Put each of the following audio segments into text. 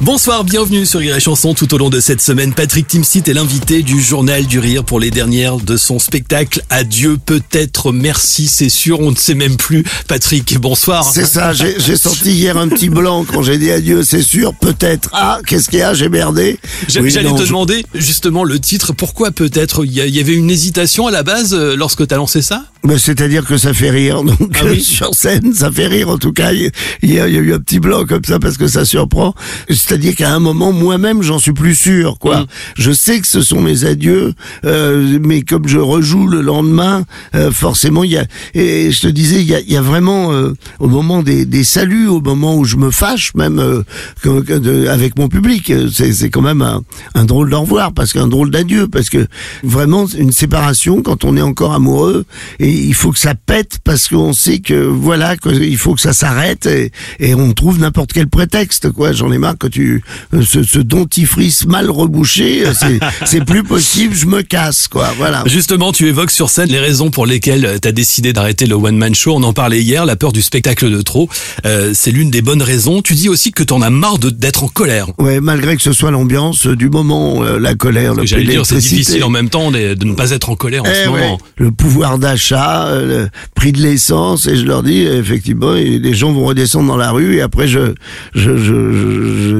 Bonsoir, bienvenue sur Rire et Chanson. Tout au long de cette semaine, Patrick Timsit est l'invité du Journal du Rire pour les dernières de son spectacle. Adieu, peut-être, merci, c'est sûr, on ne sait même plus. Patrick, bonsoir. C'est ça, j'ai senti hier un petit blanc quand j'ai dit adieu, c'est sûr, peut-être. Ah, qu'est-ce qu'il y a, j'ai merdé. Oui, J'allais te je- demander justement le titre. Pourquoi peut-être? Il y, y avait une hésitation à la base euh, lorsque tu as lancé ça? Ben, C'est-à-dire que ça fait rire, donc Ah oui sur scène, ça fait rire en tout cas. Il il y, a, il y a eu un petit blanc comme ça parce que ça surprend. C'est-à-dire qu'à un moment, moi-même, j'en suis plus sûr. quoi. Mm. Je sais que ce sont mes adieux, euh, mais comme je rejoue le lendemain, euh, forcément, il y a... Et je te disais, il y a, il y a vraiment, euh, au moment des, des saluts, au moment où je me fâche, même euh, que- que de- avec mon public, euh, c'est c'est quand même un, un drôle d'au revoir, parce qu'un drôle d'adieu, parce que vraiment, une séparation, quand on est encore amoureux, et il faut que ça pète, parce qu'on sait que, voilà, qu'il faut que ça s'arrête, et, et on trouve n'importe quel prétexte, quoi. J'en ai marre que tu... euh, Ce, ce dentifrice mal rebouché, euh, c'est- c'est plus possible, je me casse, quoi. Voilà. Justement, tu évoques sur scène les raisons pour lesquelles tu as décidé d'arrêter le one-man show. On en parlait hier, la peur du spectacle de trop. Euh, c'est l'une des bonnes raisons. Tu dis aussi que tu en as marre d'être en colère. Ouais, malgré que ce soit l'ambiance euh, du moment, euh, la colère, le J'allais dire, c'est difficile en même temps de, de ne pas être en colère en Eh ce ouais, moment. Le pouvoir d'achat, euh, le prix de l'essence, et je leur dis effectivement, les gens vont redescendre dans la rue, et après je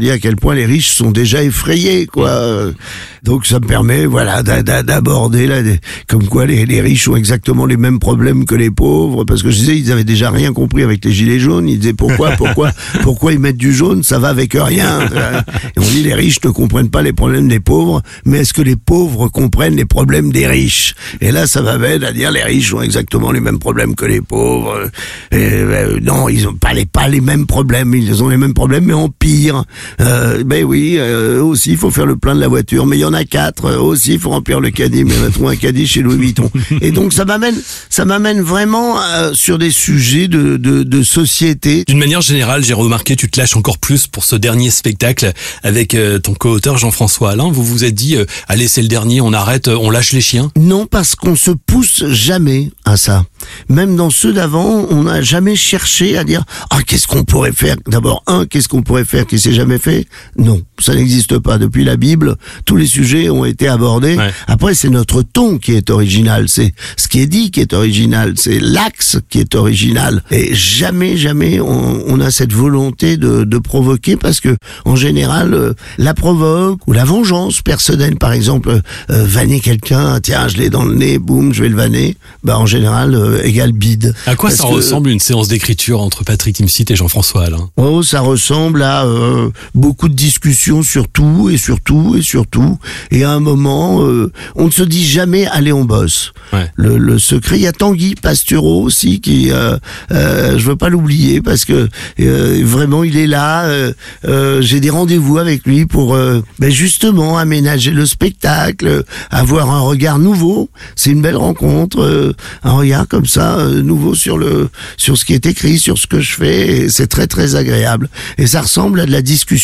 dis à quel point les riches sont déjà effrayés, quoi. Donc ça me permet, voilà, d'a- d'a- d'aborder là, comme quoi les, les riches ont exactement les mêmes problèmes que les pauvres, parce que je disais, ils avaient déjà rien compris avec les gilets jaunes. Ils disaient pourquoi, pourquoi, pourquoi ils mettent du jaune, ça va avec rien. Et on dit les riches ne comprennent pas les problèmes des pauvres, mais est-ce que les pauvres comprennent les problèmes des riches? Et là, ça va à dire les riches ont exactement les mêmes problèmes que les pauvres. Et, euh, non, ils ont pas les pas les mêmes problèmes, ils ont les mêmes problèmes, mais en pire. Euh, ben oui, euh, aussi, il faut faire le plein de la voiture, mais il y en a quatre. euh, aussi, il faut remplir le caddie, mais on a trouvé un caddie chez Louis Vuitton. Et donc, ça m'amène, ça m'amène vraiment euh, sur des sujets de, de, de société. D'une manière générale, j'ai remarqué, tu te lâches encore plus pour ce dernier spectacle avec euh, ton co-auteur Jean-François Alain. Vous vous êtes dit, euh, allez, c'est le dernier, on arrête, euh, on lâche les chiens. Non, parce qu'on se pousse jamais à ça. Même dans ceux d'avant, on n'a jamais cherché à dire ah qu'est-ce qu'on pourrait faire? D'abord un, qu'est-ce qu'on pourrait faire qui s'est jamais fait. Non, ça n'existe pas. Depuis la Bible, tous les sujets ont été abordés. Ouais. Après, c'est notre ton qui est original. C'est ce qui est dit qui est original. C'est l'axe qui est original. Et jamais, jamais, on, on a cette volonté de, de provoquer parce que en général, euh, la provoque ou la vengeance personnelle, par exemple, euh, vanner quelqu'un, tiens, je l'ai dans le nez, boum, je vais le vanner. Bah en général, euh, égale bide. À quoi Parce ça que- ressemble une séance d'écriture entre Patrick Timsit et Jean-François Alain? Oh, ça ressemble à euh, beaucoup de discussions sur tout et sur tout et sur tout. Et à un moment, euh, on ne se dit jamais allez on bosse. Ouais. Le, le secret, il y a Tanguy Pastureau aussi qui, euh, euh, je veux pas l'oublier parce que euh, vraiment il est là. euh, J'ai des rendez-vous avec lui pour ben justement aménager le spectacle, avoir un regard nouveau. C'est une belle rencontre, un regard comme ça nouveau sur le sur ce qui est écrit, sur ce que je fais. C'est très très agréable et ça ressemble à de la discussion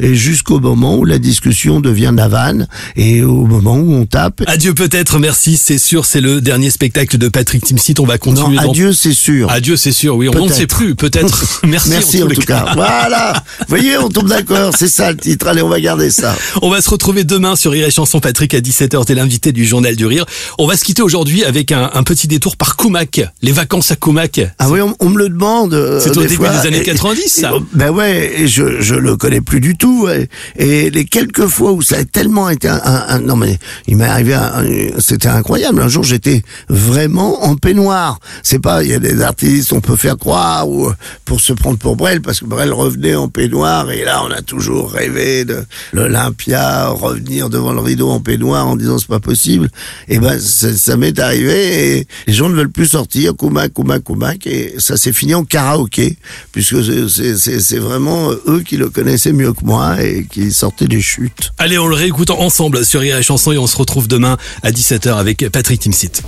et jusqu'au moment où la discussion devient de la vanne et au moment où on tape. Adieu peut-être, merci, c'est sûr, c'est le dernier spectacle de Patrick Timsit. On va Non, continuer dans... adieu, c'est sûr. Adieu, c'est sûr, oui, on ne sait plus, peut-être. Merci, Merci en tout cas. Voilà. Vous voyez, on tombe d'accord. C'est ça le titre. Allez, on va garder ça. On va se retrouver demain sur Rire et Chanson. Patrick à 17h, t'es l'invité du Journal du Rire. On va se quitter aujourd'hui avec un, un petit détour par Koumak. Les vacances à Koumak. Ah oui, on, on me le demande. euh, C'est au début fois. des années Et- 90, ça. et- Ben ouais, et je je le connais plus du tout. Et les quelques fois où ça a tellement été un, un- non mais il m'est arrivé, c'était incroyable. Un jour, j'étais vraiment en peignoir. C'est pas, il y a des artistes, on peut faire croire ou pour se prendre pour Brel parce que Brel revenait en peignoir et là, on a toujours rêvé de l'Olympia revenir devant le rideau en peignoir en disant c'est pas possible. Et ben ça, m'est arrivé et les gens ne veulent plus sortir. Koumak, Koumak, Koumak et ça s'est fini en karaoké puisque c'est- vraiment eux qui le connaissaient mieux que moi et qui sortaient des chutes. Allez, on le réécoute ensemble sur Rire Chanson et on se retrouve demain à 17h avec Patrick Timsit.